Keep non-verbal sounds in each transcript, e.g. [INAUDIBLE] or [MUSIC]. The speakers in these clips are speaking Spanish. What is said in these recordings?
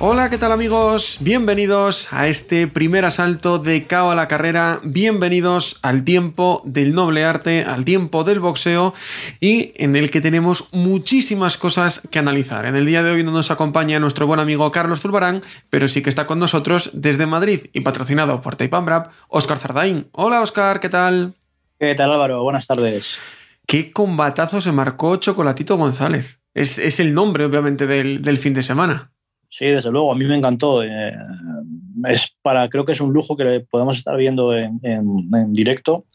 Hola, ¿qué tal amigos? Bienvenidos a este primer asalto de Cao a la carrera, bienvenidos al tiempo del noble arte, al tiempo del boxeo y en el que tenemos muchísimas cosas que analizar. En el día de hoy no nos acompaña nuestro buen amigo Carlos Zulbarán, pero sí que está con nosotros desde Madrid y patrocinado por Brab, Oscar Zardaín. Hola Oscar, ¿qué tal? ¿Qué tal Álvaro? Buenas tardes. ¿Qué combatazo se marcó Chocolatito González? Es, el nombre, obviamente, del fin de semana. Sí, desde luego, a mí me encantó. Eh, es para, creo que es un lujo que podemos estar viendo en, directo.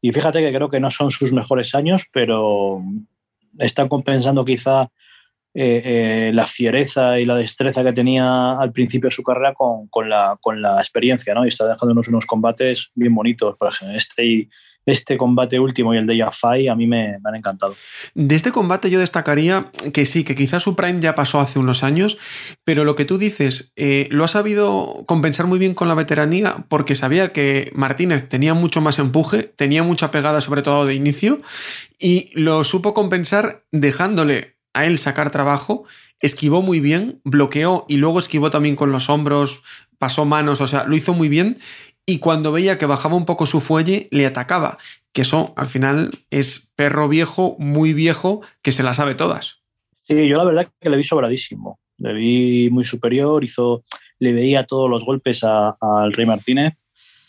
Y fíjate que creo que no son sus mejores años, pero están compensando quizá eh, eh, la fiereza y la destreza que tenía al principio de su carrera con, con, la, con la experiencia, ¿no? Y está dejándonos unos combates bien bonitos. Por ejemplo, este y este combate último y el de Yafai a mí me, han encantado. De este combate yo destacaría que sí, que quizás su prime ya pasó hace unos años, pero lo que tú dices, eh, lo ha sabido compensar muy bien con la veteranía porque sabía que Martínez tenía mucho más empuje, tenía mucha pegada sobre todo de inicio y lo supo compensar dejándole a él sacar trabajo, esquivó muy bien, bloqueó y luego esquivó también con los hombros, pasó manos, o sea, lo hizo muy bien y cuando veía que bajaba un poco su fuelle, le atacaba. Que eso, al final, es perro viejo, muy viejo, que se la sabe todas. Sí, yo la verdad que le vi sobradísimo. Le vi muy superior, hizo, le veía todos los golpes al Rey Martínez.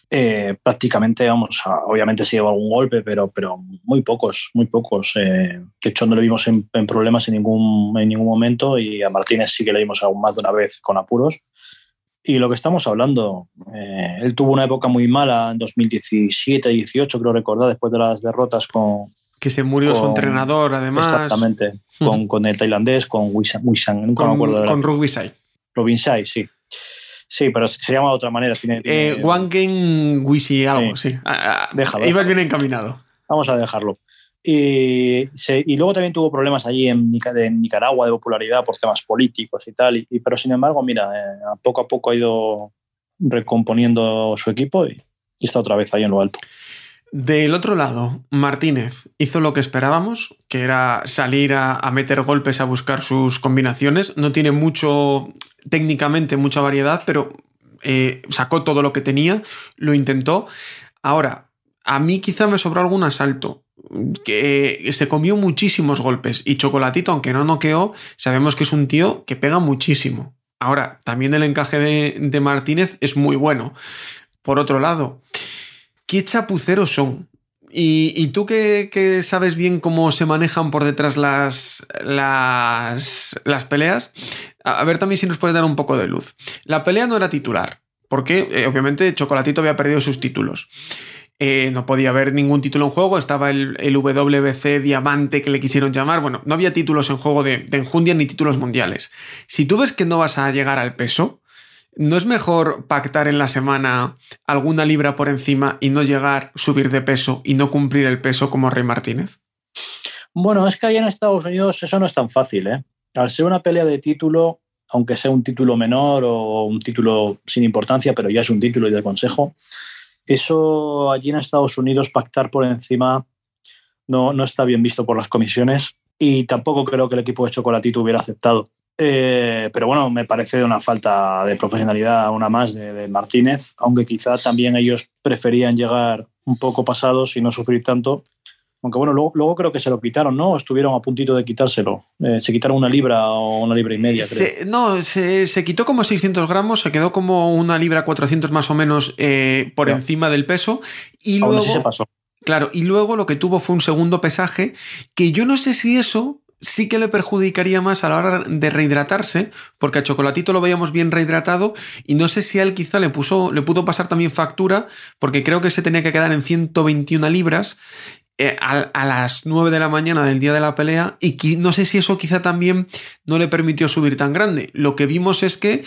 Eh, prácticamente, vamos, obviamente se llevó algún golpe, pero, pero muy pocos, muy pocos. Eh, de hecho, no le vimos en, problemas en ningún, en ningún momento y a Martínez sí que le vimos aún más de una vez con apuros. Y lo que estamos hablando, eh, él tuvo una época muy mala en 2017-18, creo recordar, después de las derrotas con... Que se murió su entrenador, además. Exactamente, con, con, el tailandés, con Wisang, nunca con, me acuerdo de Con Rugbisai. Rubinsai, sí. Sí, pero se llama de otra manera. Tiene, eh, Wangen Wisi, algo, sí. Ah, ah, déjalo, Ibas bien encaminado. Vamos a dejarlo. Y, luego también tuvo problemas allí en, Nicaragua de popularidad por temas políticos y tal. Y, pero sin embargo, mira, eh, poco a poco ha ido recomponiendo su equipo y, está otra vez ahí en lo alto. Del otro lado, Martínez hizo lo que esperábamos, que era salir a, meter golpes, a buscar sus combinaciones. No tiene mucho, técnicamente, mucha variedad, pero eh, sacó todo lo que tenía, lo intentó. Ahora, a mí quizá me sobró algún asalto que se comió muchísimos golpes y Chocolatito, aunque no noqueó, sabemos que es un tío que pega muchísimo. Ahora, también el encaje de, Martínez es muy bueno. Por otro lado, ¿qué chapuceros son? Y, tú que, sabes bien cómo se manejan por detrás las, las, las, peleas, a ver también si nos puedes dar un poco de luz. La pelea no era titular, porque eh, obviamente Chocolatito había perdido sus títulos. Eh, no podía haber ningún título en juego, estaba el, WBC Diamante que le quisieron llamar, bueno, no había títulos en juego de, de enjundia ni títulos mundiales. Si tú ves que no vas a llegar al peso, ¿no es mejor pactar en la semana alguna libra por encima y no llegar, subir de peso y no cumplir el peso como Rey Martínez? Bueno, es que allá en Estados Unidos eso no es tan fácil, ¿eh? Al ser una pelea de título, aunque sea un título menor o un título sin importancia, pero ya es un título y de consejo, eso allí en Estados Unidos, pactar por encima, no, no está bien visto por las comisiones y tampoco creo que el equipo de Chocolatito hubiera aceptado. Eh, pero bueno, me parece una falta de profesionalidad, una más de, de, Martínez, aunque quizá también ellos preferían llegar un poco pasados y no sufrir tanto aunque bueno, luego, creo que se lo quitaron, ¿no? estuvieron a puntito de quitárselo. Eh, se quitaron una libra o una libra y media, creo. no, se, quitó como 600 gramos, se quedó como una libra 400 más o menos eh, por encima del peso. Y luego, se pasó. Claro, y luego lo que tuvo fue un segundo pesaje, que yo no sé si eso sí que le perjudicaría más a la hora de rehidratarse, porque a Chocolatito lo veíamos bien rehidratado y no sé si a él quizá le, puso, le pudo pasar también factura, porque creo que se tenía que quedar en 121 libras eh, a, las 9 de la mañana del día de la pelea y no sé si eso quizá también no le permitió subir tan grande. Lo que vimos es que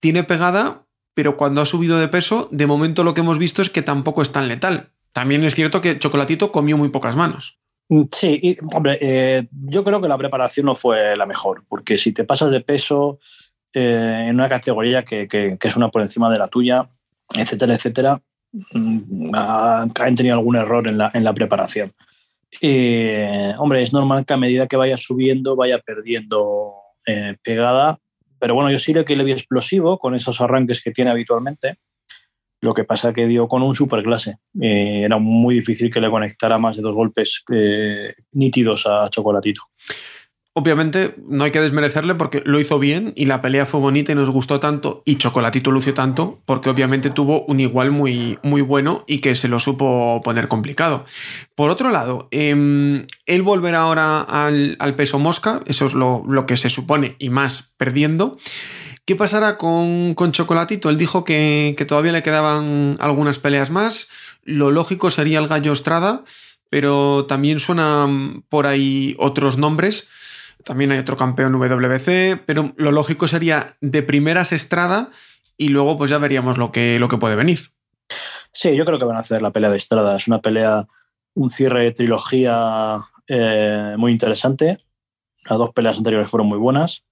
tiene pegada, pero cuando ha subido de peso, de momento lo que hemos visto es que tampoco es tan letal. También es cierto que Chocolatito comió muy pocas manos. Mm, sí, hombre, eh, yo creo que la preparación no fue la mejor, porque si te pasas de peso eh, en una categoría que, que, es una por encima de la tuya, etcétera, etcétera, han tenido algún error en la, preparación. hombre, es normal que a medida que vaya subiendo vaya perdiendo eh, pegada, pero bueno, yo sí le que le vi explosivo con esos arranques que tiene habitualmente. Lo que pasa que dio con un superclase. Eh, era muy difícil que le conectara más de dos golpes eh, nítidos a Chocolatito. Obviamente no hay que desmerecerle porque lo hizo bien y la pelea fue bonita y nos gustó tanto y Chocolatito lució tanto porque obviamente tuvo un igual muy, muy bueno y que se lo supo poner complicado. Por otro lado, em, él volverá ahora al, peso mosca, eso es lo, lo que se supone y más perdiendo. ¿Qué pasará con, Chocolatito? Él dijo que, todavía le quedaban algunas peleas más. Lo lógico sería el Gallo Estrada, pero también suenan por ahí otros nombres. También hay otro campeón WBC, pero lo lógico sería de primeras Estrada y luego pues ya veríamos lo que, lo que puede venir. Sí, yo creo que van a hacer la pelea de Estrada. Es una pelea, un cierre de trilogía eh, muy interesante. Las dos peleas anteriores fueron muy buenas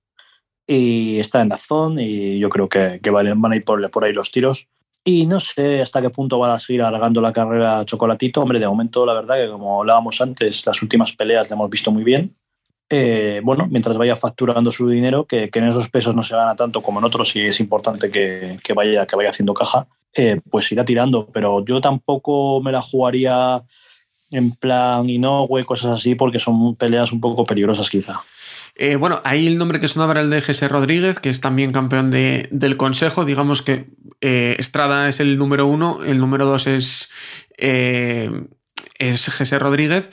y está en la zona y yo creo que, que van a ir por, ahí los tiros. Y no sé hasta qué punto va a seguir alargando la carrera Chocolatito. Hombre, de momento, la verdad que como hablábamos antes, las últimas peleas le hemos visto muy bien. Eh, bueno, mientras vaya facturando su dinero, que, en esos pesos no se gana tanto como en otros y es importante que, vaya, que vaya haciendo caja, eh, pues irá tirando. Pero yo tampoco me la jugaría en plan güey, cosas así, porque son peleas un poco peligrosas quizá. Eh, bueno, ahí el nombre que sonaba era el de Jesse Rodríguez, que es también campeón del Consejo. Digamos que Estrada es el número uno, el número dos es, eh, es Jesse Rodríguez.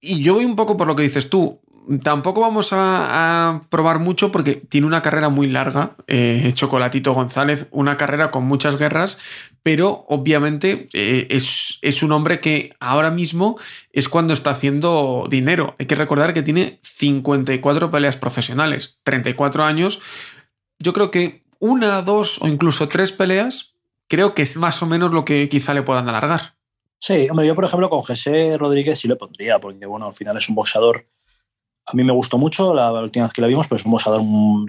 Y yo voy un poco por lo que dices tú tampoco vamos a, probar mucho porque tiene una carrera muy larga, eh, Chocolatito González, una carrera con muchas guerras, pero obviamente eh, es, es, un hombre que ahora mismo es cuando está haciendo dinero. Hay que recordar que tiene 54 peleas profesionales, 34 años. Yo creo que una, dos o incluso tres peleas, creo que es más o menos lo que quizá le puedan alargar. Sí, hombre, yo por ejemplo con José Rodríguez sí le pondría, porque bueno, al final es un boxeador a mí me gustó mucho la, última vez que la vimos, pero vamos a dar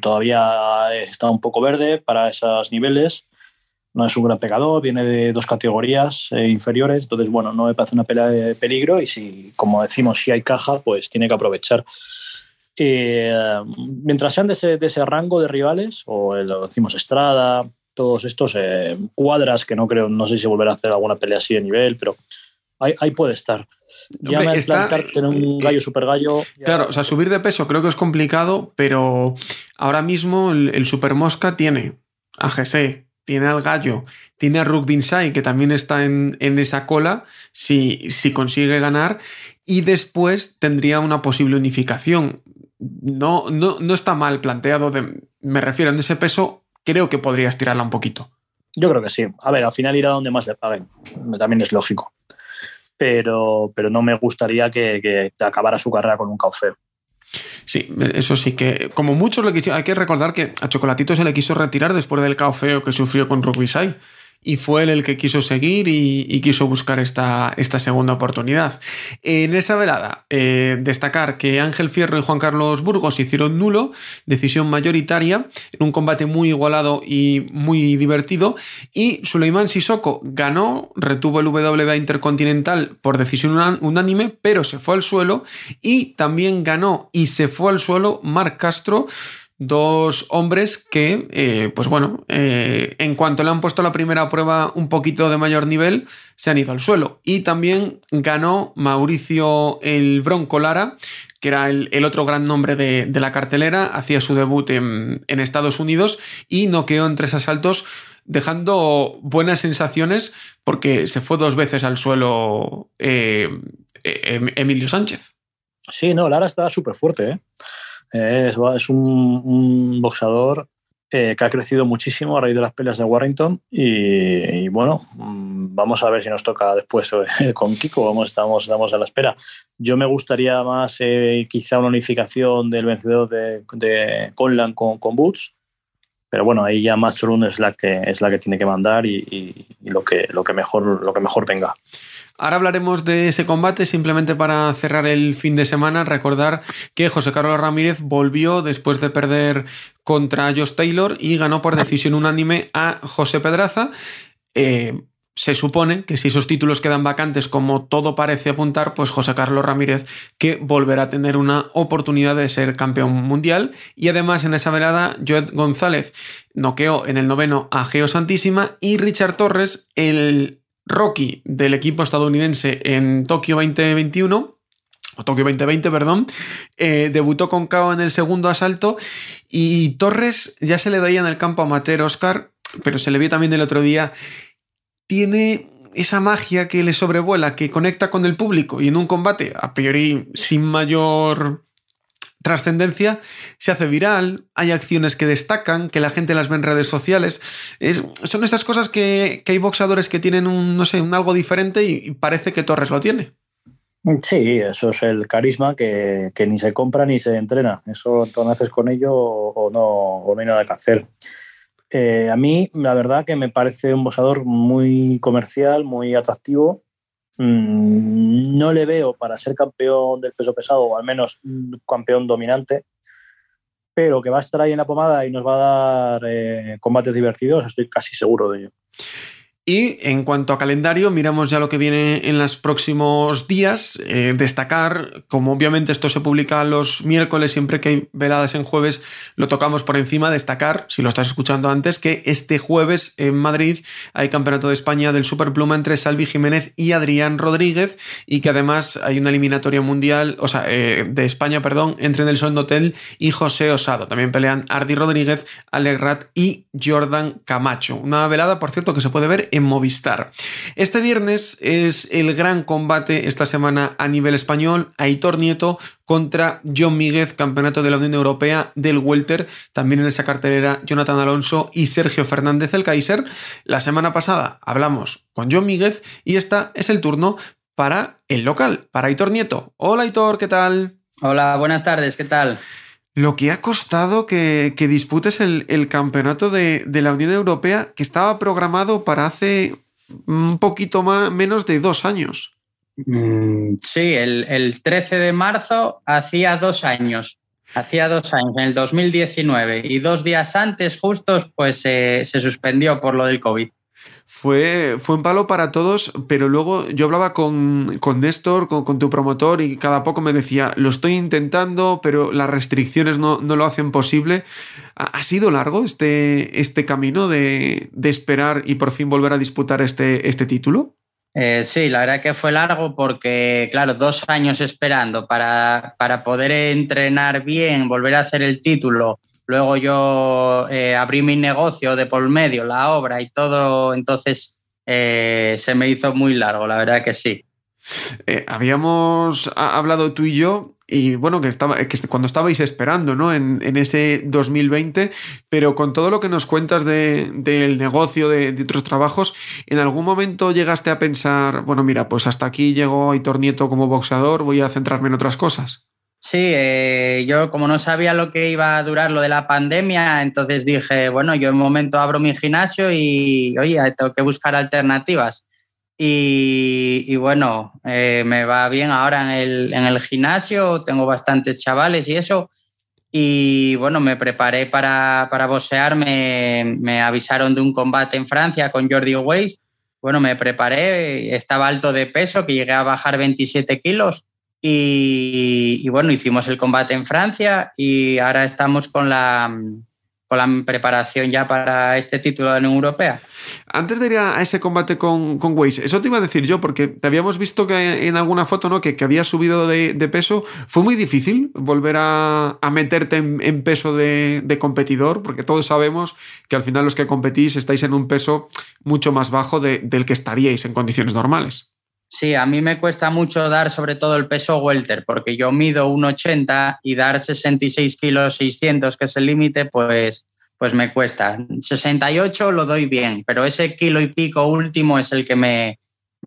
todavía está un poco verde para esos niveles. No es un gran pegador, viene de dos categorías eh, inferiores, entonces, bueno, no me parece una pelea de peligro y si, como decimos, si hay caja, pues tiene que aprovechar. Eh, mientras sean de ese, rango de rivales, o decimos Estrada, todos estos eh, cuadras, que no creo, no sé si volverá a hacer alguna pelea así de nivel, pero ahí, puede estar. Ya me está, tener un eh, gallo super gallo. Claro, o sea, subir de peso creo que es complicado, pero ahora mismo el, Super Mosca tiene a GC, tiene al gallo, tiene a Rugbinsai, que también está en, esa cola, si, si, consigue ganar, y después tendría una posible unificación. No, no, no está mal planteado, me refiero en ese peso, creo que podrías tirarla un poquito. Yo creo que sí. A ver, al final irá donde más le paguen. También es lógico pero, pero no me gustaría que, acabara su carrera con un cauceo. Sí, eso sí que, como muchos le hay que recordar que a Chocolatito se le quiso retirar después del caofeo que sufrió con Rugby y fue él el que quiso seguir y, quiso buscar esta, esta, segunda oportunidad. En esa velada, eh, destacar que Ángel Fierro y Juan Carlos Burgos hicieron nulo, decisión mayoritaria, en un combate muy igualado y muy divertido, y Suleiman Sissoko ganó, retuvo el WBA Intercontinental por decisión unánime, pero se fue al suelo, y también ganó y se fue al suelo Marc Castro, dos hombres que, eh, pues bueno, eh, en cuanto le han puesto la primera prueba un poquito de mayor nivel, se han ido al suelo. Y también ganó Mauricio el Bronco Lara, que era el, otro gran nombre de, la cartelera, hacía su debut en, Estados Unidos y noqueó en tres asaltos, dejando buenas sensaciones porque se fue dos veces al suelo eh, em, Emilio Sánchez. Sí, no, Lara estaba súper fuerte, ¿eh? Es, un, boxeador eh, que ha crecido muchísimo a raíz de las peleas de Warrington y, bueno, mm, vamos a ver si nos toca después [LAUGHS] con Kiko, vamos, estamos, estamos a la espera. Yo me gustaría más eh, quizá una unificación del vencedor de, de Conlan con, con Boots, pero bueno, ahí ya Matt es la que es la que tiene que mandar y, lo, que, lo, que mejor, lo que mejor venga. Ahora hablaremos de ese combate, simplemente para cerrar el fin de semana, recordar que José Carlos Ramírez volvió después de perder contra Josh Taylor y ganó por decisión unánime a José Pedraza. Eh, se supone que si esos títulos quedan vacantes como todo parece apuntar, pues José Carlos Ramírez que volverá a tener una oportunidad de ser campeón mundial. Y además en esa velada, Joed González noqueó en el noveno a Geo Santísima y Richard Torres, el Rocky del equipo estadounidense en Tokio 2021 o Tokio 2020, perdón, eh, debutó con KO en el segundo asalto y Torres ya se le veía en el campo amateur Oscar, pero se le vio también el otro día, tiene esa magia que le sobrevuela, que conecta con el público y en un combate a priori sin mayor trascendencia, se hace viral, hay acciones que destacan, que la gente las ve en redes sociales. son esas cosas que, hay boxeadores que tienen un, no sé, un algo diferente y, parece que Torres lo tiene. Sí, eso es el carisma que, ni se compra ni se entrena. Eso haces con ello o, no, o no hay nada que hacer. Eh, a mí, la verdad, que me parece un boxeador muy comercial, muy atractivo Mm, no le veo para ser campeón del peso pesado, o al menos campeón dominante, pero que va a estar ahí en la pomada y nos va a dar eh, combates divertidos, estoy casi seguro de ello. Y en cuanto a calendario, miramos ya lo que viene en los próximos días. Eh, destacar, como obviamente esto se publica los miércoles, siempre que hay veladas en jueves, lo tocamos por encima. Destacar, si lo estás escuchando antes, que este jueves en Madrid hay Campeonato de España del Superpluma entre Salvi Jiménez y Adrián Rodríguez y que además hay una eliminatoria mundial, o sea, eh, de España, perdón, entre Nelson Dotel y José Osado. También pelean Ardi Rodríguez, Alegrat y Jordan Camacho. Una velada, por cierto, que se puede ver en Movistar. Este viernes es el gran combate esta semana a nivel español. Aitor Nieto contra John Míguez, campeonato de la Unión Europea del Welter. También en esa cartelera Jonathan Alonso y Sergio Fernández el Kaiser. La semana pasada hablamos con John Míguez y esta es el turno para el local, para Aitor Nieto. Hola Aitor, ¿qué tal? Hola, buenas tardes, ¿qué tal? Lo que ha costado que, disputes el, campeonato de, la Unión Europea que estaba programado para hace un poquito más, menos de dos años. Mm, sí, el, 13 de marzo hacía dos años. Hacía dos años, en el 2019. Y dos días antes, justos, pues se suspendió por lo del COVID fue, fue un palo para todos, pero luego yo hablaba con, con Néstor, con, tu promotor, y cada poco me decía, lo estoy intentando, pero las restricciones no, lo hacen posible. ¿Ha, sido largo este, este camino de, esperar y por fin volver a disputar este, este título? Eh, sí, la verdad que fue largo porque, claro, dos años esperando para, para poder entrenar bien, volver a hacer el título Luego yo eh, abrí mi negocio de por medio, la obra y todo, entonces eh, se me hizo muy largo, la verdad que sí. Eh, habíamos hablado tú y yo y bueno, que, estaba, que cuando estabais esperando, ¿no? En, ese 2020, pero con todo lo que nos cuentas del negocio, de, de, otros trabajos, ¿en algún momento llegaste a pensar, bueno, mira, pues hasta aquí llegó Aitor Nieto como boxeador, voy a centrarme en otras cosas? Sí, eh, yo como no sabía lo que iba a durar lo de la pandemia, entonces dije, bueno, yo en un momento abro mi gimnasio y, oye, tengo que buscar alternativas. Y, bueno, eh, me va bien ahora en el, en el, gimnasio, tengo bastantes chavales y eso. Y bueno, me preparé para, para boxear, me, me avisaron de un combate en Francia con Jordi Weiss. Bueno, me preparé, estaba alto de peso, que llegué a bajar 27 kilos y, bueno, hicimos el combate en Francia y ahora estamos con la, con la preparación ya para este título de la Unión Europea. Antes de ir a ese combate con, con Weiss, eso te iba a decir yo, porque te habíamos visto que en alguna foto ¿no? que, que había subido de, peso. ¿Fue muy difícil volver a, meterte en, peso de, de, competidor? Porque todos sabemos que al final los que competís estáis en un peso mucho más bajo del que estaríais en condiciones normales. Sí, a mí me cuesta mucho dar sobre todo el peso welter, porque yo mido 1,80 y dar 66 kilos 600, que es el límite, pues, pues me cuesta. 68 lo doy bien, pero ese kilo y pico último es el que me,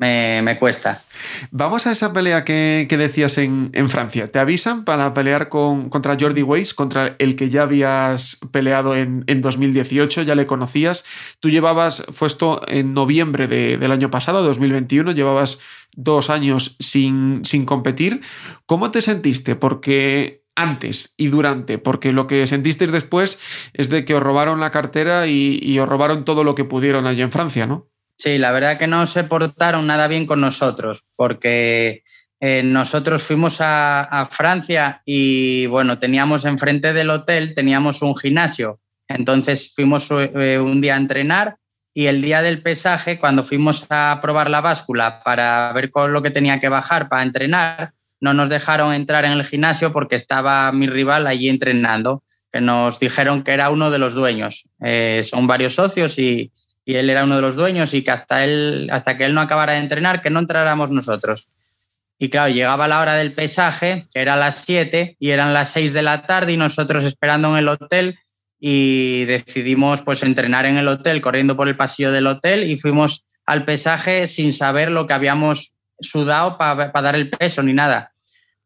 me, cuesta. Vamos a esa pelea que, decías en, Francia. Te avisan para pelear con, contra Jordi Weiss, contra el que ya habías peleado en, 2018, ya le conocías. Tú llevabas, fue esto en noviembre del año pasado, 2021, llevabas dos años sin, sin competir. ¿Cómo te sentiste? Porque antes y durante, porque lo que sentisteis después es de que os robaron la cartera y, y os robaron todo lo que pudieron allí en Francia, ¿no? Sí, la verdad que no se portaron nada bien con nosotros, porque eh, nosotros fuimos a, Francia y bueno, teníamos enfrente del hotel, teníamos un gimnasio. Entonces fuimos eh, un día a entrenar y el día del pesaje, cuando fuimos a probar la báscula para ver con lo que tenía que bajar para entrenar, no nos dejaron entrar en el gimnasio porque estaba mi rival allí entrenando, que nos dijeron que era uno de los dueños. Eh, son varios socios y, y él era uno de los dueños y que hasta, él, hasta que él no acabara de entrenar, que no entráramos nosotros. Y claro, llegaba la hora del pesaje, que era las 7 y eran las 6 de la tarde y nosotros esperando en el hotel y decidimos pues entrenar en el hotel, corriendo por el pasillo del hotel y fuimos al pesaje sin saber lo que habíamos sudado para dar el peso ni nada.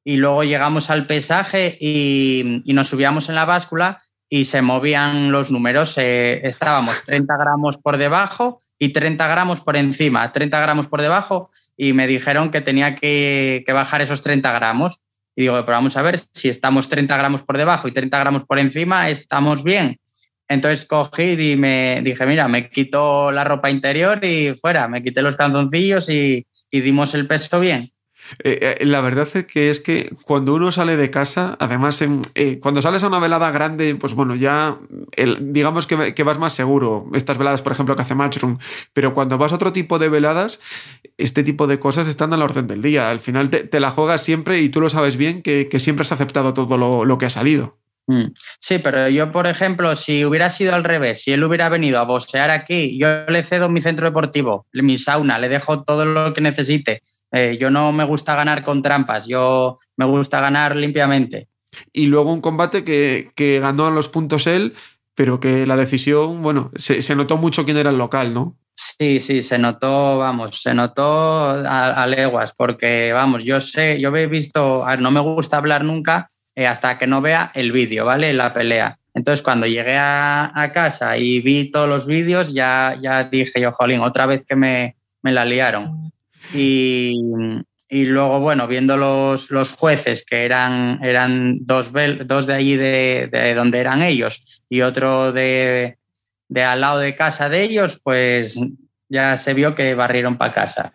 Y luego llegamos al pesaje y, y nos subíamos en la báscula y se movían los números. Eh, estábamos 30 gramos por debajo y 30 gramos por encima, 30 gramos por debajo y me dijeron que tenía que, bajar esos 30 gramos. Y digo, pero vamos a ver, si estamos 30 gramos por debajo y 30 gramos por encima, estamos bien. Entonces cogí y me dije, mira, me quito la ropa interior y fuera, me quité los calzoncillos y, y dimos el peso bien. Eh, eh, la verdad es que es que cuando uno sale de casa, además, eh, cuando sales a una velada grande, pues bueno, ya digamos que, vas más seguro. Estas veladas, por ejemplo, que hace Matchroom, pero cuando vas a otro tipo de veladas, este tipo de cosas están a la orden del día. Al final te, la juegas siempre y tú lo sabes bien que, siempre has aceptado todo lo que ha salido. Mm. Sí, pero yo, por ejemplo, si hubiera sido al revés, si él hubiera venido a boxear aquí, yo le cedo mi centro deportivo, mi sauna, le dejo todo lo que necesite. Eh, yo no me gusta ganar con trampas, yo me gusta ganar limpiamente. Y luego un combate que, ganó a los puntos él, pero que la decisión, bueno, se, notó mucho quién era el local, ¿no? Sí, sí, se notó, vamos, se notó a, a leguas, porque, vamos, yo sé, yo he visto, no me gusta hablar nunca, eh, hasta que no vea el vídeo, ¿vale? La pelea. Entonces, cuando llegué a, casa y vi todos los vídeos, ya, ya dije yo, jolín, otra vez que me, me la liaron. Y, y, luego, bueno, viendo los, los jueces, que eran, eran dos, dos de allí de, de, donde eran ellos y otro de, de al lado de casa de ellos, pues ya se vio que barrieron para casa.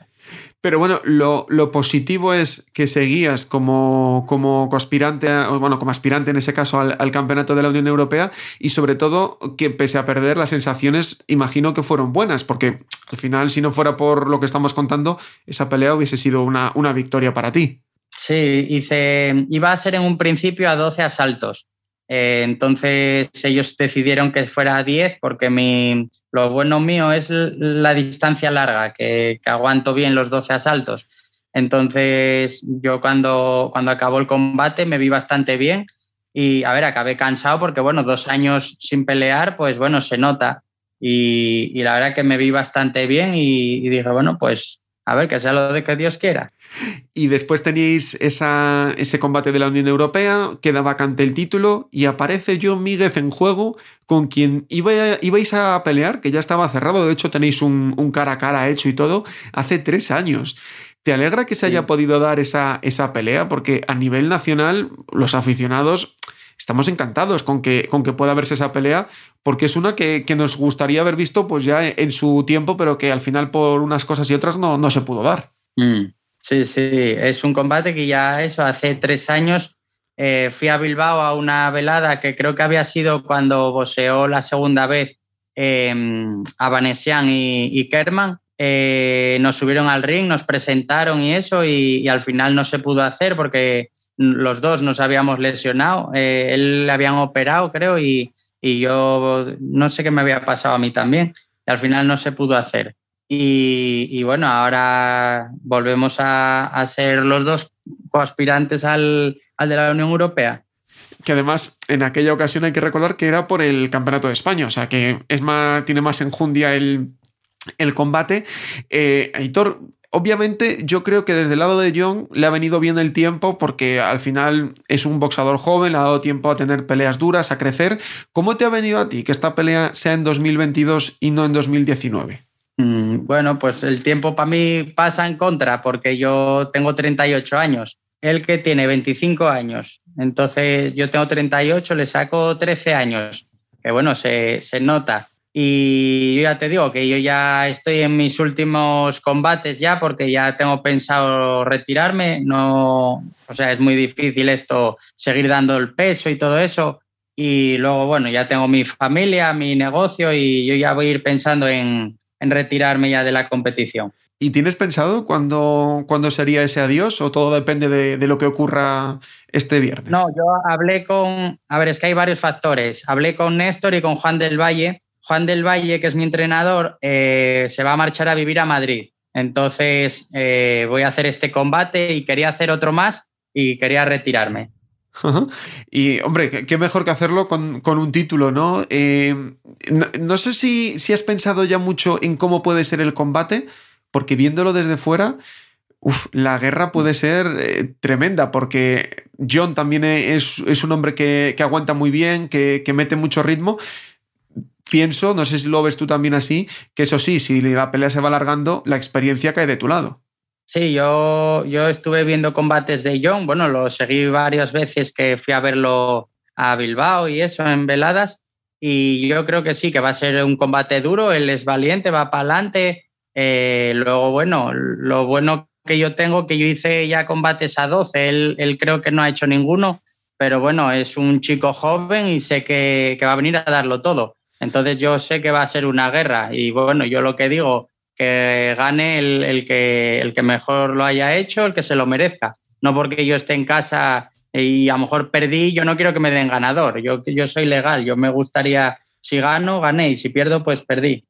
Pero bueno, lo, positivo es que seguías como, como aspirante, bueno, como aspirante en ese caso al, campeonato de la Unión Europea y sobre todo que pese a perder las sensaciones, imagino que fueron buenas, porque al final, si no fuera por lo que estamos contando, esa pelea hubiese sido una, una victoria para ti. Sí, hice, iba a ser en un principio a 12 asaltos. Eh, entonces ellos decidieron que fuera a 10 porque mi, lo bueno mío es la distancia larga, que, aguanto bien los 12 asaltos. Entonces yo cuando, cuando acabó el combate me vi bastante bien y a ver, acabé cansado porque bueno, dos años sin pelear, pues bueno, se nota. Y, la verdad que me vi bastante bien y, y dije, bueno, pues a ver, que sea lo de que Dios quiera. Y después teníais ese combate de la Unión Europea, queda vacante el título y aparece John Míguez en juego con quien ibais a pelear, que ya estaba cerrado, de hecho tenéis un, cara a cara hecho y todo, hace tres años. ¿Te alegra que se haya podido dar esa, esa pelea? Porque a nivel nacional, los aficionados estamos encantados con que, con que pueda verse esa pelea, porque es una que, nos gustaría haber visto pues ya en su tiempo, pero que al final por unas cosas y otras no, no se pudo dar. Mm. Sí, sí, es un combate que ya eso, hace tres años eh, fui a Bilbao a una velada que creo que había sido cuando boseó la segunda vez em, a Vanessian y, Kerman. Eh, nos subieron al ring, nos presentaron y eso, y, al final no se pudo hacer porque los dos nos habíamos lesionado. Eh, él le habían operado, creo, y, yo no sé qué me había pasado a mí también. Y al final no se pudo hacer. Y, bueno, ahora volvemos a, ser los dos coaspirantes al, al de la Unión Europea. que además en aquella ocasión hay que recordar que era por el Campeonato de España, o sea que es más, tiene más enjundia el, el combate. Eh, obviamente yo creo que desde el lado de John le ha venido bien el tiempo porque al final es un boxador joven, le ha dado tiempo a tener peleas duras, a crecer. ¿Cómo te ha venido a ti que esta pelea sea en 2022 y no en 2019? Mm, bueno, pues el tiempo para mí pasa en contra porque yo tengo 38 años, él que tiene 25 años, entonces yo tengo 38, le saco 13 años, que bueno, se, se nota. Y yo ya te digo que yo ya estoy en mis últimos combates ya porque ya tengo pensado retirarme. No, o sea, es muy difícil esto, seguir dando el peso y todo eso. Y luego, bueno, ya tengo mi familia, mi negocio y yo ya voy a ir pensando en, en retirarme ya de la competición. ¿Y tienes pensado cuándo, cuándo sería ese adiós o todo depende de, de, lo que ocurra este viernes? No, yo hablé con, a ver, es que hay varios factores. Hablé con Néstor y con Juan del Valle. Juan del Valle, que es mi entrenador, eh, se va a marchar a vivir a Madrid. Entonces eh, voy a hacer este combate y quería hacer otro más y quería retirarme. Y hombre, qué mejor que hacerlo con, con un título, ¿no? Eh, no, no, sé si, si, has pensado ya mucho en cómo puede ser el combate, porque viéndolo desde fuera, la guerra puede ser tremenda, porque John también es, es un hombre que, que, aguanta muy bien, que, que mete mucho ritmo. Pienso, no sé si lo ves tú también así, que eso sí, si la pelea se va alargando, la experiencia cae de tu lado. Sí, yo, yo estuve viendo combates de John, bueno, lo seguí varias veces que fui a verlo a Bilbao y eso, en veladas, y yo creo que sí, que va a ser un combate duro, él es valiente, va para adelante, eh, luego, bueno, lo bueno que yo tengo, que yo hice ya combates a 12, él, él creo que no ha hecho ninguno, pero bueno, es un chico joven y sé que, que va a venir a darlo todo. Entonces yo sé que va a ser una guerra y bueno, yo lo que digo, que gane el, el, que, el que mejor lo haya hecho, el que se lo merezca. No porque yo esté en casa y a lo mejor perdí, yo no quiero que me den ganador. Yo, yo soy legal, yo me gustaría, si gano, gané y si pierdo, pues perdí.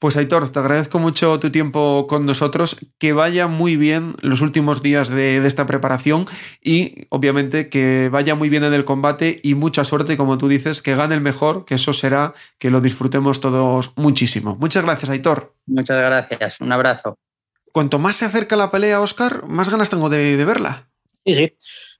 Pues Aitor, te agradezco mucho tu tiempo con nosotros, que vaya muy bien los últimos días de, de, esta preparación y obviamente que vaya muy bien en el combate y mucha suerte, como tú dices, que gane el mejor, que eso será que lo disfrutemos todos muchísimo. Muchas gracias, Aitor. Muchas gracias, un abrazo. Cuanto más se acerca la pelea, Oscar, más ganas tengo de, de verla. Sí, sí.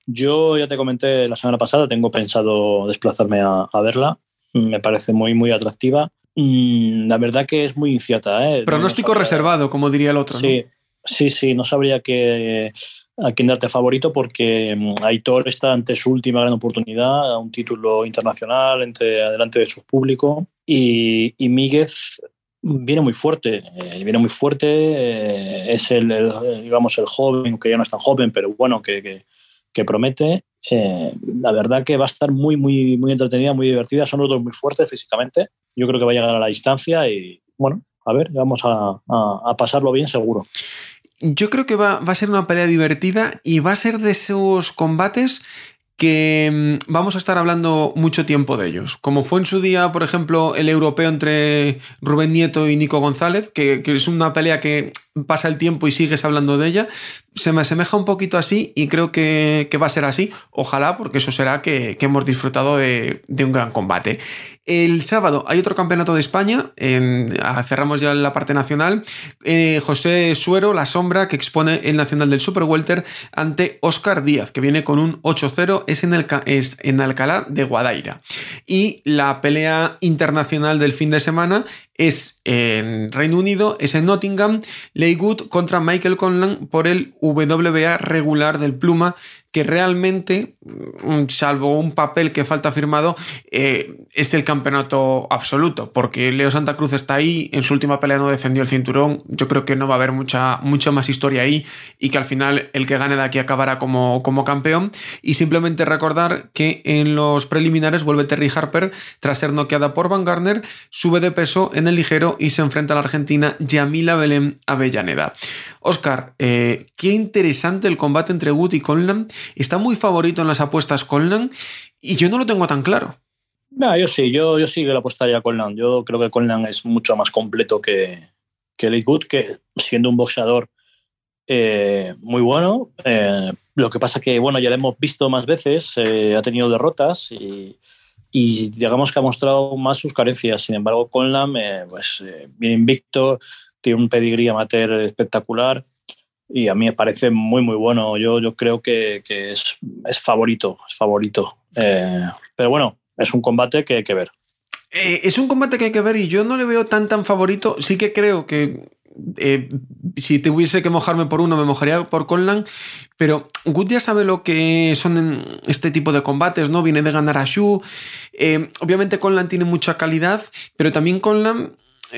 Yo ya te comenté la semana pasada, tengo pensado desplazarme a, a verla. Me parece muy, muy atractiva Mm, la verdad que es muy incierta. ¿eh? Pronóstico no reservado, como diría el otro. Sí, ¿no? sí, sí, no sabría que, a quién darte favorito porque mm, Aitor está ante su última gran oportunidad, a un título internacional, entre, adelante de su público. Y, y Míguez viene muy fuerte, eh, viene muy fuerte, eh, es el, el, digamos, el joven, que ya no es tan joven, pero bueno, que, que, que promete. Eh, la verdad que va a estar muy, muy, muy entretenida, muy divertida. Son los dos muy fuertes físicamente. Yo creo que va a llegar a la distancia y, bueno, a ver, vamos a, a, pasarlo bien seguro. Yo creo que va, va, a ser una pelea divertida y va a ser de esos combates que mm, vamos a estar hablando mucho tiempo de ellos. Como fue en su día, por ejemplo, el europeo entre Rubén Nieto y Nico González, que es una pelea que pasa el tiempo y sigues hablando de ella, se me asemeja un poquito así y creo que, que va a ser así. Ojalá, porque eso será que, que hemos disfrutado de, de, un gran combate. El sábado hay otro campeonato de España, en, cerramos ya la parte nacional. Eh, José Suero, la sombra, que expone el nacional del Super Welter ante Oscar Díaz, que viene con un 8-0, es, es en Alcalá de Guadaira. Y la pelea internacional del fin de semana es en Reino Unido, es en Nottingham, Leywood contra Michael Conlan por el WBA regular del Pluma, que realmente, mm, salvo un papel que falta firmado, eh, es el campeonato absoluto, porque Leo Santa Cruz está ahí, en su última pelea no defendió el cinturón, yo creo que no va a haber mucha, mucha más historia ahí y que al final el que gane de aquí acabará como, como campeón. Y simplemente recordar que en los preliminares vuelve Terry Harper tras ser noqueada por Van Garner, sube de peso en el ligero y se enfrenta a la argentina Yamila Belén Avellaneda. Oscar, eh, qué interesante el combate entre Wood y Conlan está muy favorito en las apuestas Conlan y yo no lo tengo tan claro. No, yo sí, yo, yo sí que le apostaría Conlan. Yo creo que Conlan es mucho más completo que, que Lakewood, que siendo un boxeador eh, muy bueno, eh, Lo que pasa que, bueno, ya lo hemos visto más veces, ha tenido derrotas y, digamos que ha mostrado más sus carencias. Sin embargo, Conlam, pues bien invicto, tiene un pedigrí amateur espectacular y a mí me parece muy, muy bueno. Yo, yo creo que, que es, es, favorito, es favorito. pero bueno, es un combate que hay que ver. Eh, es un combate que hay que ver y yo no le veo tan tan favorito. Sí que creo que eh, si tuviese que mojarme por uno, me mojaría por Conlan, pero Good ya sabe lo que son este tipo de combates, ¿no? Viene de ganar a Shu. Eh, obviamente Conlan tiene mucha calidad, pero también Conlan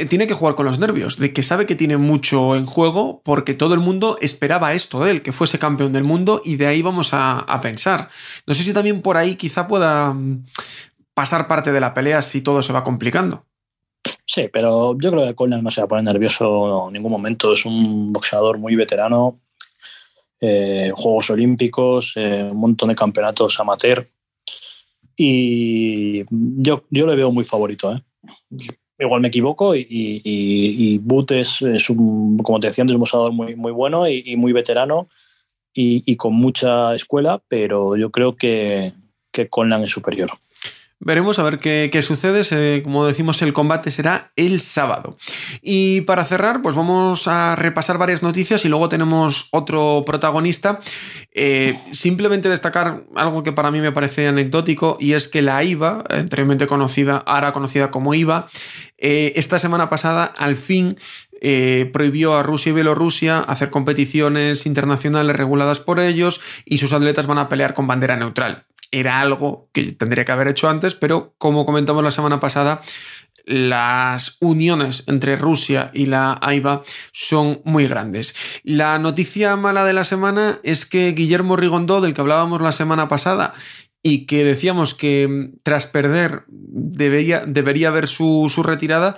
tiene que jugar con los nervios, de que sabe que tiene mucho en juego, porque todo el mundo esperaba esto de él, que fuese campeón del mundo, y de ahí vamos a, pensar. No sé si también por ahí quizá pueda pasar parte de la pelea si todo se va complicando. Sí, pero yo creo que Conor no se va a poner nervioso en ningún momento. Es un boxeador muy veterano. Eh, Juegos Olímpicos, eh, un montón de campeonatos amateur. Y yo, yo le veo muy favorito. ¿eh? Igual me equivoco y, y, y Boot es, un, como te decía antes, un boxeador muy, muy bueno y, muy veterano y, con mucha escuela, pero yo creo que, que Conlan es superior. Veremos a ver qué, sucede. como decimos, el combate será el sábado. Y para cerrar, pues vamos a repasar varias noticias y luego tenemos otro protagonista. Eh, simplemente destacar algo que para mí me parece anecdótico y es que la IVA, anteriormente conocida, ahora conocida como IVA, eh, esta semana pasada al fin eh, prohibió a Rusia y Bielorrusia hacer competiciones internacionales reguladas por ellos y sus atletas van a pelear con bandera neutral era algo que tendría que haber hecho antes, pero como comentamos la semana pasada, las uniones entre Rusia y la AIBA son muy grandes. La noticia mala de la semana es que Guillermo Rigondó, del que hablábamos la semana pasada, y que decíamos que tras perder debería, debería haber su, su retirada,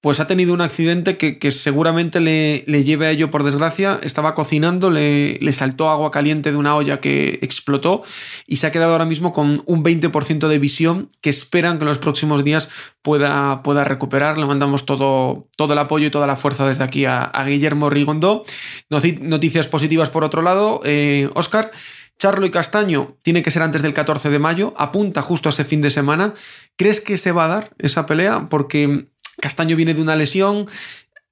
pues ha tenido un accidente que, seguramente le, lleve a ello por desgracia. Estaba cocinando, le, saltó agua caliente de una olla que explotó y se ha quedado ahora mismo con un 20% de visión que esperan que en los próximos días pueda, pueda recuperar. Le mandamos todo, todo el apoyo y toda la fuerza desde aquí a, Guillermo Rigondó. Noticias positivas por otro lado. Oscar. Eh, Charlo y Castaño tiene que ser antes del 14 de mayo, apunta justo a ese fin de semana. ¿Crees que se va a dar esa pelea? Porque Castaño viene de una lesión,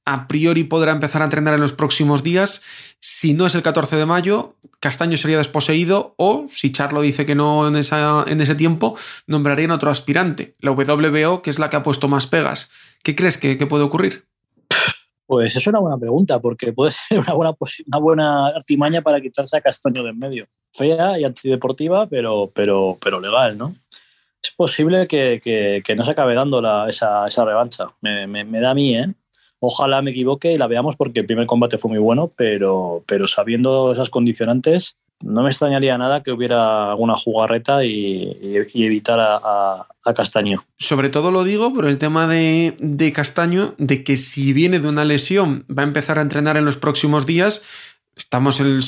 a priori podrá empezar a entrenar en los próximos días. Si no es el 14 de mayo, Castaño sería desposeído o, si Charlo dice que no en, en ese tiempo, nombrarían otro aspirante, la WBO, que es la que ha puesto más pegas. ¿Qué crees que, puede ocurrir? Pues es una buena pregunta, porque puede [LAUGHS] ser una buena, una buena artimaña para quitarse a Castaño de en medio. Fea y antideportiva, pero, pero, pero legal, ¿no? Es posible que, no se acabe dando esa, revancha. Me, da a mí, ¿eh? Ojalá me equivoque y la veamos porque el primer combate fue muy bueno, pero, sabiendo esas condicionantes, no me extrañaría nada que hubiera alguna jugarreta y, evitar a, Castaño. Sobre todo lo digo por el tema de, de, Castaño, de que si viene de una lesión va a empezar a entrenar en los próximos días. Estamos el,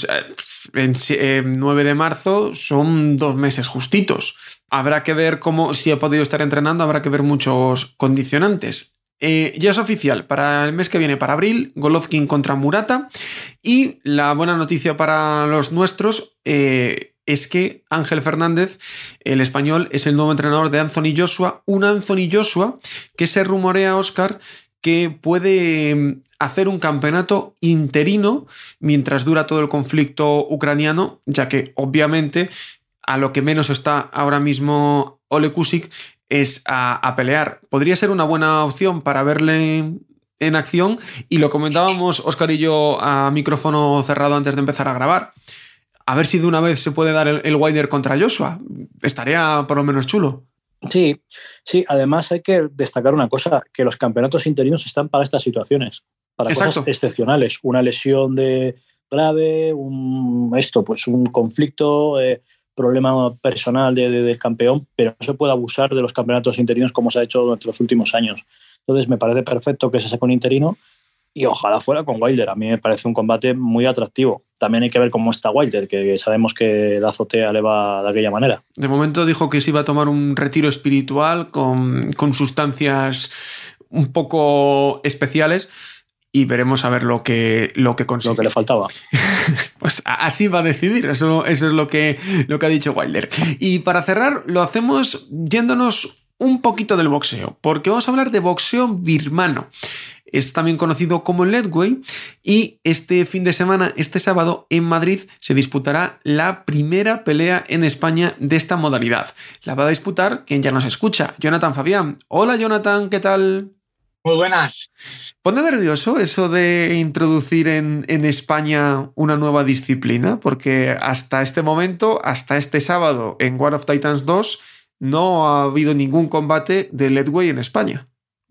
en 9 de marzo, son dos meses justitos. Habrá que ver cómo, si ha podido estar entrenando, habrá que ver muchos condicionantes. Eh, ya es oficial, para el mes que viene, para abril, Golovkin contra Murata. Y la buena noticia para los nuestros eh, es que Ángel Fernández, el español, es el nuevo entrenador de Anthony Joshua. Un Anthony Joshua que se rumorea, Oscar, que puede mm, hacer un campeonato interino mientras dura todo el conflicto ucraniano, ya que obviamente a lo que menos está ahora mismo Ole Kusik es a, pelear. Podría ser una buena opción para verle en acción y lo comentábamos Oscar y yo a micrófono cerrado antes de empezar a grabar. A ver si de una vez se puede dar el, Wider contra Joshua. Estaría por lo menos chulo. Sí, sí. Además hay que destacar una cosa, que los campeonatos interinos están para estas situaciones, para cosas excepcionales. Una lesión de grave, un, esto, pues un conflicto, eh, problema personal de, del campeón, pero no se puede abusar de los campeonatos interinos como se ha hecho durante los últimos años. Entonces me parece perfecto que se saque un interino y ojalá fuera con Wilder. A mí me parece un combate muy atractivo. También hay que ver cómo está Wilder, que sabemos que la azotea le va de aquella manera. De momento dijo que se iba a tomar un retiro espiritual con, con sustancias un poco especiales y veremos a ver lo que, lo que consigue. Lo que le faltaba. [LAUGHS] pues así va a decidir, eso, eso es lo que, lo que ha dicho Wilder. Y para cerrar, lo hacemos yéndonos un poquito del boxeo, porque vamos a hablar de boxeo birmano. Es también conocido como Ledway y este fin de semana, este sábado, en Madrid se disputará la primera pelea en España de esta modalidad. La va a disputar quien ya nos escucha, Jonathan Fabián. Hola Jonathan, ¿qué tal? Muy buenas. ¿Pone nervioso eso de introducir en, en, España una nueva disciplina? Porque hasta este momento, hasta este sábado en War of Titans 2, no ha habido ningún combate de Ledway en España.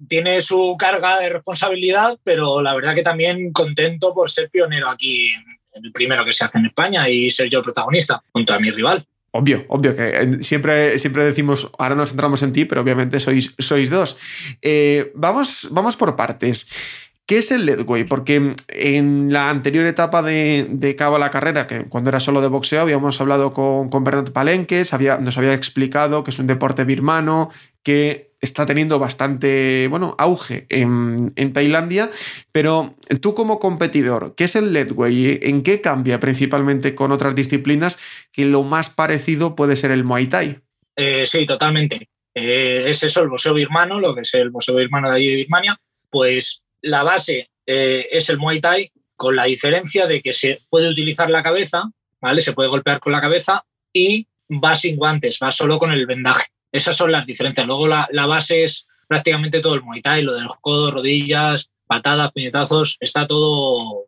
Tiene su carga de responsabilidad, pero la verdad que también contento por ser pionero aquí, el primero que se hace en España y ser yo el protagonista junto a mi rival. Obvio, obvio que siempre, siempre decimos, ahora nos centramos en ti, pero obviamente sois, sois dos. Eh, vamos, vamos por partes. ¿Qué es el Ledway? Porque en la anterior etapa de, de Cabo a la carrera, que cuando era solo de boxeo, habíamos hablado con, con Bernat Palenques, nos había explicado que es un deporte birmano que está teniendo bastante bueno, auge en, en, Tailandia, pero tú como competidor, ¿qué es el Ledway? ¿En qué cambia principalmente con otras disciplinas que lo más parecido puede ser el Muay Thai? Eh, sí, totalmente. Eh, es eso, el boxeo birmano, lo que es el boxeo birmano de allí de Birmania, pues la base eh, es el Muay Thai, con la diferencia de que se puede utilizar la cabeza, ¿vale? Se puede golpear con la cabeza y va sin guantes, va solo con el vendaje. Esas son las diferencias. Luego la, la base es prácticamente todo el Muay Thai, lo de los codos, rodillas, patadas, puñetazos, está todo...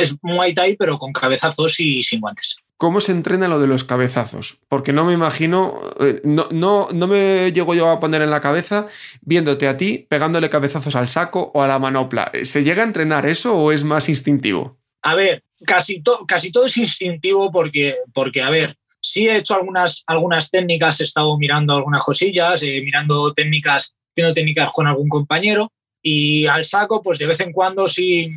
Es Muay Thai, pero con cabezazos y sin guantes. ¿Cómo se entrena lo de los cabezazos? Porque no me imagino, eh, no, no, no, me llego yo a poner en la cabeza viéndote a ti pegándole cabezazos al saco o a la manopla. ¿Se llega a entrenar eso o es más instintivo? A ver, casi, to, casi todo es instintivo porque, porque, a ver, sí he hecho algunas, algunas técnicas, he estado mirando algunas cosillas, eh, mirando técnicas, haciendo técnicas con algún compañero y al saco, pues de vez en cuando sí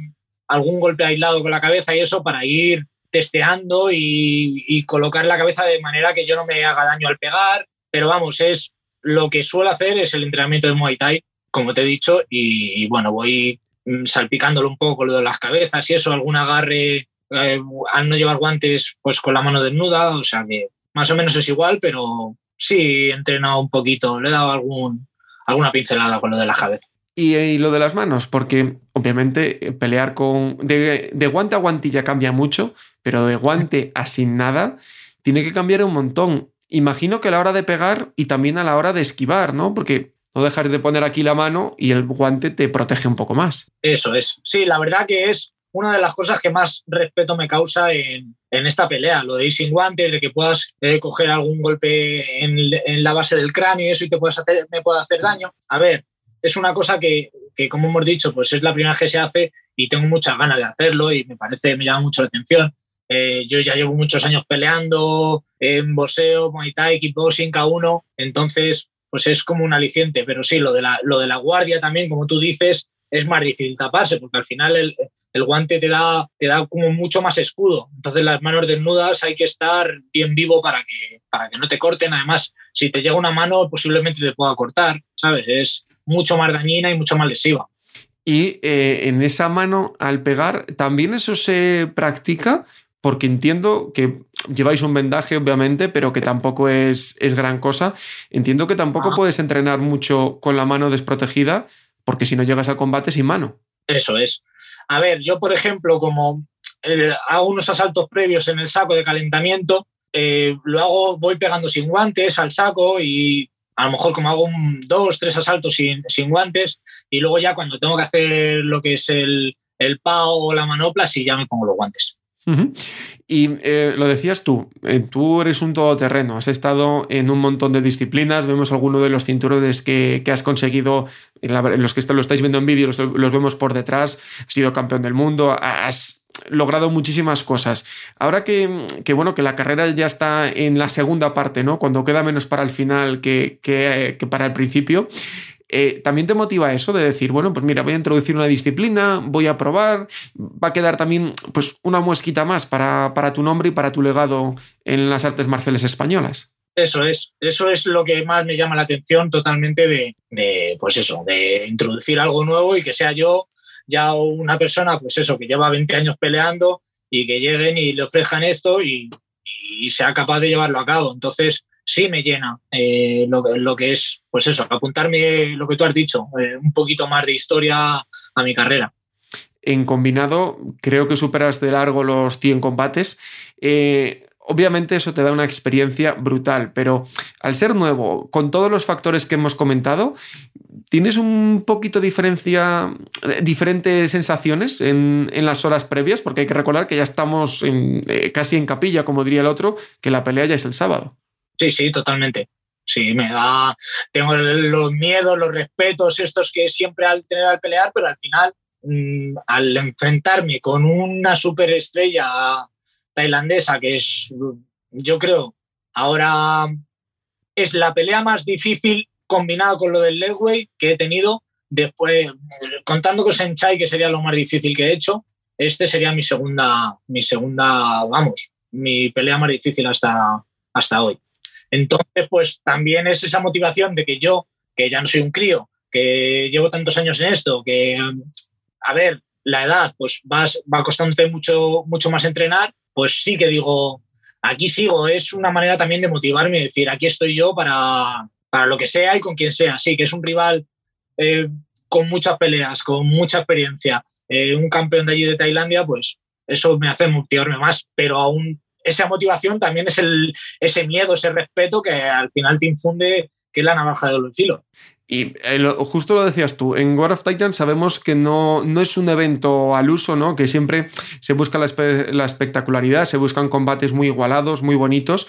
algún golpe aislado con la cabeza y eso para ir testeando y, colocar la cabeza de manera que yo no me haga daño al pegar. Pero vamos, es lo que suelo hacer es el entrenamiento de Muay Thai, como te he dicho, y, bueno, voy salpicándolo un poco lo de las cabezas y eso, algún agarre eh, al no llevar guantes, pues con la mano desnuda, o sea que más o menos es igual, pero sí he entrenado un poquito, le he dado algún, alguna pincelada con lo de la cabeza. Y, y, lo de las manos, porque obviamente pelear con. De, de, guante a guantilla cambia mucho, pero de guante a sin nada tiene que cambiar un montón. Imagino que a la hora de pegar y también a la hora de esquivar, ¿no? Porque no dejas de poner aquí la mano y el guante te protege un poco más. Eso es. Sí, la verdad que es una de las cosas que más respeto me causa en, en esta pelea, lo de ir sin guantes, de que puedas eh, coger algún golpe en, en, la base del cráneo y eso y te puedas hacer, me pueda hacer daño. A ver, es una cosa que, que, como hemos dicho, pues es la primera que se hace y tengo muchas ganas de hacerlo y me parece, me llama mucho la atención. Eh, yo ya llevo muchos años peleando en boxeo, Muay Thai, kickboxing, K1, entonces pues es como un aliciente, pero sí, lo de la, lo de la guardia también, como tú dices, es más difícil taparse, porque al final el, el guante te da, te da como mucho más escudo. Entonces las manos desnudas hay que estar bien vivo para que, para que no te corten. Además, si te llega una mano, posiblemente te pueda cortar, ¿sabes? Es mucho más dañina y mucho más lesiva. Y eh, en esa mano, al pegar, ¿también eso se practica? Porque entiendo que lleváis un vendaje, obviamente, pero que tampoco es, es gran cosa. Entiendo que tampoco ah. puedes entrenar mucho con la mano desprotegida, porque si no llegas al combate sin mano. Eso es. A ver, yo, por ejemplo, como eh, hago unos asaltos previos en el saco de calentamiento, eh, lo hago, voy pegando sin guantes al saco y a lo mejor como hago dos, tres asaltos sin, sin, guantes y luego ya cuando tengo que hacer lo que es el, el PAO o la manopla, sí ya me pongo los guantes. Y eh, lo decías tú, eh, tú eres un todoterreno, has estado en un montón de disciplinas, vemos algunos de los cinturones que, que has conseguido, en, los que lo estáis viendo en vídeo, los, los, vemos por detrás, has sido campeón del mundo, has logrado muchísimas cosas. Ahora que, que, bueno, que la carrera ya está en la segunda parte, ¿no? Cuando queda menos para el final que, que para el principio. Eh, también te motiva eso de decir, bueno, pues mira, voy a introducir una disciplina, voy a probar, va a quedar también pues una muesquita más para, para tu nombre y para tu legado en las artes marciales españolas. Eso es, eso es lo que más me llama la atención totalmente de, de, pues eso, de introducir algo nuevo y que sea yo ya una persona, pues eso, que lleva 20 años peleando y que lleguen y le ofrezcan esto y, sea capaz de llevarlo a cabo. Entonces, sí me llena eh, lo, que es, pues eso, apuntarme lo que tú has dicho, eh, un poquito más de historia a mi carrera. En combinado, creo que superas de largo los 100 combates. Eh, obviamente eso te da una experiencia brutal, pero al ser nuevo, con todos los factores que hemos comentado, ¿tienes un poquito diferencia, diferentes sensaciones en, las horas previas? Porque hay que recordar que ya estamos casi en capilla, como diría el otro, que la pelea ya es el sábado. Sí, sí, totalmente. Sí, me da. Tengo los miedos, los respetos, estos que siempre al tener al pelear, pero al final, mm, al enfrentarme con una superestrella tailandesa, que es, yo creo, ahora es la pelea más difícil combinada con lo del legway que he tenido. Después, contando con Senchai, que sería lo más difícil que he hecho, este sería mi segunda, mi segunda, vamos, mi pelea más difícil hasta, hasta hoy. Entonces, pues también es esa motivación de que yo, que ya no soy un crío, que llevo tantos años en esto, que, a ver, la edad, pues vas, va costándote mucho, mucho más entrenar, pues sí que digo, aquí sigo, es una manera también de motivarme decir, aquí estoy yo para, para lo que sea y con quien sea. Sí, que es un rival eh, con muchas peleas, con mucha experiencia, eh, un campeón de allí de Tailandia, pues eso me hace motivarme más, pero aún esa motivación también es el, ese miedo, ese respeto que al final te infunde que es la navaja de doble filo. Y eh, justo lo decías tú, en War of Titans sabemos que no, no es un evento al uso, ¿no? Que siempre se busca la, espectacularidad, se buscan combates muy igualados, muy bonitos.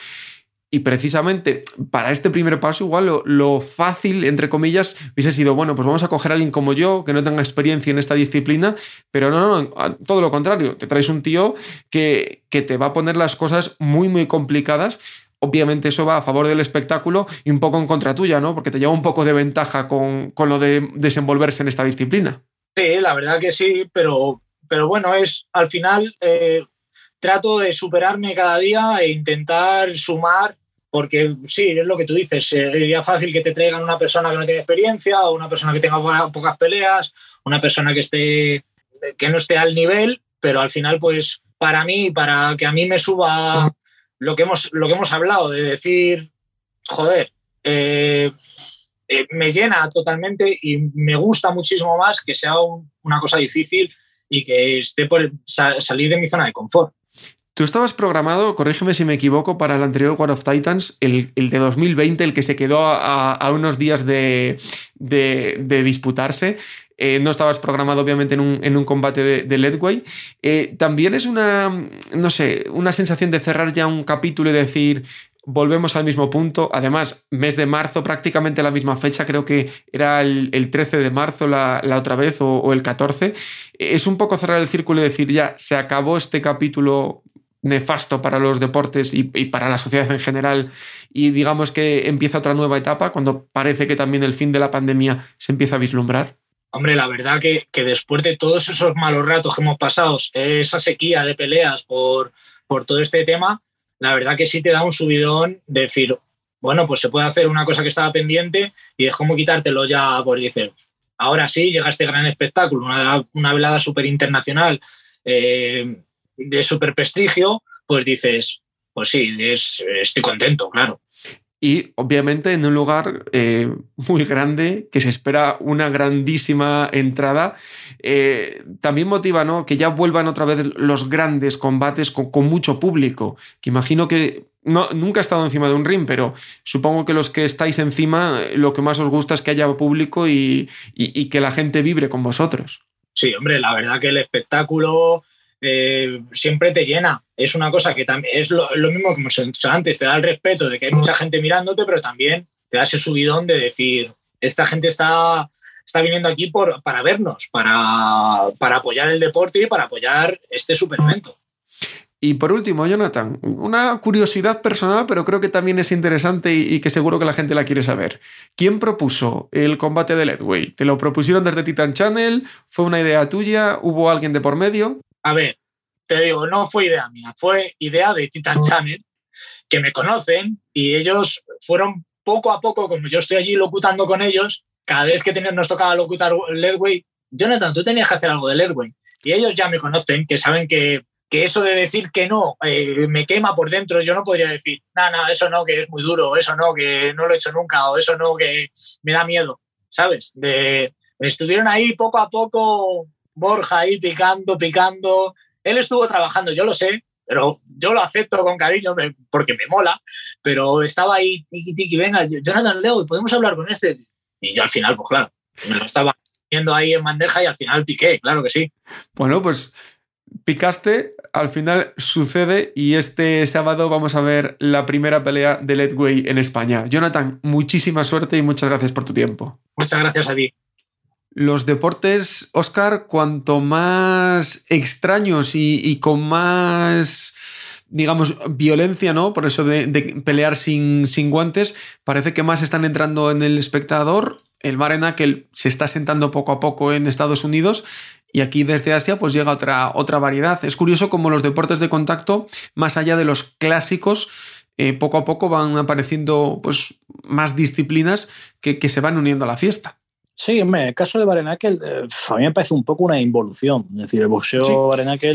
Y precisamente para este primer paso, igual lo, fácil, entre comillas, hubiese sido, bueno, pues vamos a coger a alguien como yo, que no tenga experiencia en esta disciplina, pero no, no, todo lo contrario, te traes un tío que, que te va a poner las cosas muy, muy complicadas obviamente eso va a favor del espectáculo y un poco en contra tuya, ¿no? Porque te lleva un poco de ventaja con, lo de desenvolverse en esta disciplina. Sí, la verdad que sí, pero, pero bueno, es al final eh, trato de superarme cada día e intentar sumar, porque sí, es lo que tú dices, sería fácil que te traigan una persona que no tiene experiencia o una persona que tenga pocas peleas, una persona que esté que no esté al nivel, pero al final, pues para mí, para que a mí me suba lo que hemos, lo que hemos hablado, de decir, joder, eh, eh, me llena totalmente y me gusta muchísimo más que sea una cosa difícil y que esté por salir de mi zona de confort. Tú estabas programado, corrígeme si me equivoco, para el anterior War of Titans, el, de 2020, el que se quedó a, unos días de, disputarse. Eh, no estabas programado, obviamente, en un, combate de, de Ledway. Eh, también es una, no sé, una sensación de cerrar ya un capítulo y decir, volvemos al mismo punto. Además, mes de marzo, prácticamente la misma fecha, creo que era el, 13 de marzo la, otra vez o, o, el 14. Es un poco cerrar el círculo y decir, ya, se acabó este capítulo nefasto para los deportes y, para la sociedad en general y digamos que empieza otra nueva etapa cuando parece que también el fin de la pandemia se empieza a vislumbrar? Hombre, la verdad que, que después de todos esos malos ratos que hemos pasado, esa sequía de peleas por, por todo este tema, la verdad que sí te da un subidón de decir, bueno, pues se puede hacer una cosa que estaba pendiente y es como quitártelo ya por 10 euros. Ahora sí, llega este gran espectáculo, una, una velada súper internacional. Eh, de super prestigio, pues dices, pues sí, es, estoy contento, claro. Y obviamente en un lugar eh, muy grande, que se espera una grandísima entrada, eh, también motiva ¿no? que ya vuelvan otra vez los grandes combates con, mucho público, que imagino que no, nunca he estado encima de un ring, pero supongo que los que estáis encima, lo que más os gusta es que haya público y que la gente vibre con vosotros. Sí, hombre, la verdad que el espectáculo eh, siempre te llena. Es una cosa que también es lo, mismo que hemos dicho antes, te da el respeto de que hay mucha gente mirándote, pero también te da ese subidón de decir, esta gente está, está viniendo aquí por, para vernos, para, para apoyar el deporte y para apoyar este evento Y por último, Jonathan, una curiosidad personal, pero creo que también es interesante y, que seguro que la gente la quiere saber. ¿Quién propuso el combate de Ledway? ¿Te lo propusieron desde Titan Channel? ¿Fue una idea tuya? ¿Hubo alguien de por medio? A ver, te digo, no fue idea mía, fue idea de Titan Channel, que me conocen y ellos fueron poco a poco, como yo estoy allí locutando con ellos, cada vez que nos tocaba locutar Ledway, Jonathan, tú tenías que hacer algo del Airway. Y ellos ya me conocen, que saben que, que eso de decir que no eh, me quema por dentro, yo no podría decir, nada, nada, eso no, que es muy duro, eso no, que no lo he hecho nunca, o eso no, que me da miedo, ¿sabes? De, estuvieron ahí poco a poco, Borja ahí picando, picando. Él estuvo trabajando, yo lo sé, pero yo lo acepto con cariño porque me mola, pero estaba ahí, tiki, tiki, venga, Jonathan Leo, ¿podemos hablar con este? Y yo al final, pues claro, me lo estaba viendo ahí en bandeja y al final piqué, claro que sí. Bueno, pues picaste, al final sucede y este sábado vamos a ver la primera pelea de Letway en España. Jonathan, muchísima suerte y muchas gracias por tu tiempo. Muchas gracias a ti. Los deportes, Oscar, cuanto más extraños y, con más digamos, violencia, ¿no? Por eso de, pelear sin, guantes, parece que más están entrando en el espectador. El que se está sentando poco a poco en Estados Unidos y aquí desde Asia pues llega otra, otra variedad. Es curioso como los deportes de contacto, más allá de los clásicos, eh, poco a poco van apareciendo pues, más disciplinas que se van uniendo a la fiesta. Sí, en el caso de Barenakel, eh, a mí me parece un poco una involución. Es decir, el boxeo sí.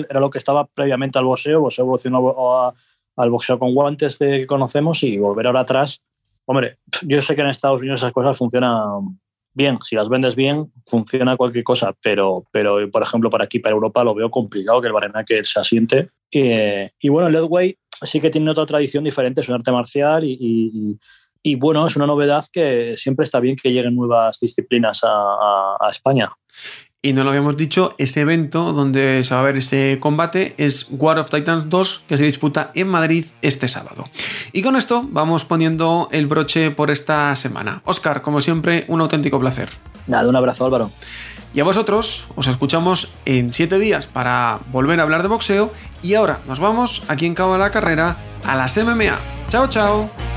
era lo que estaba previamente al boxeo, el boxeo evolucionó al boxeo con guantes de que conocemos y volver ahora atrás. Hombre, yo sé que en Estados Unidos esas cosas funcionan bien, si las vendes bien, funciona cualquier cosa, pero, pero por ejemplo, para aquí, para Europa, lo veo complicado que el Barenakel se asiente. y bueno, el Leadway sí que tiene otra tradición diferente, es un arte marcial y, y, bueno, es una novedad que siempre está bien que lleguen nuevas disciplinas a, a España. Y no lo habíamos dicho, ese evento donde se va a ver ese combate es War of Titans 2, que se disputa en Madrid este sábado. Y con esto vamos poniendo el broche por esta semana. Oscar, como siempre, un auténtico placer. Nada, un abrazo Álvaro. Y a vosotros os escuchamos en 7 días para volver a hablar de boxeo. Y ahora nos vamos aquí en Cabo de la Carrera a las MMA. Chao, chao.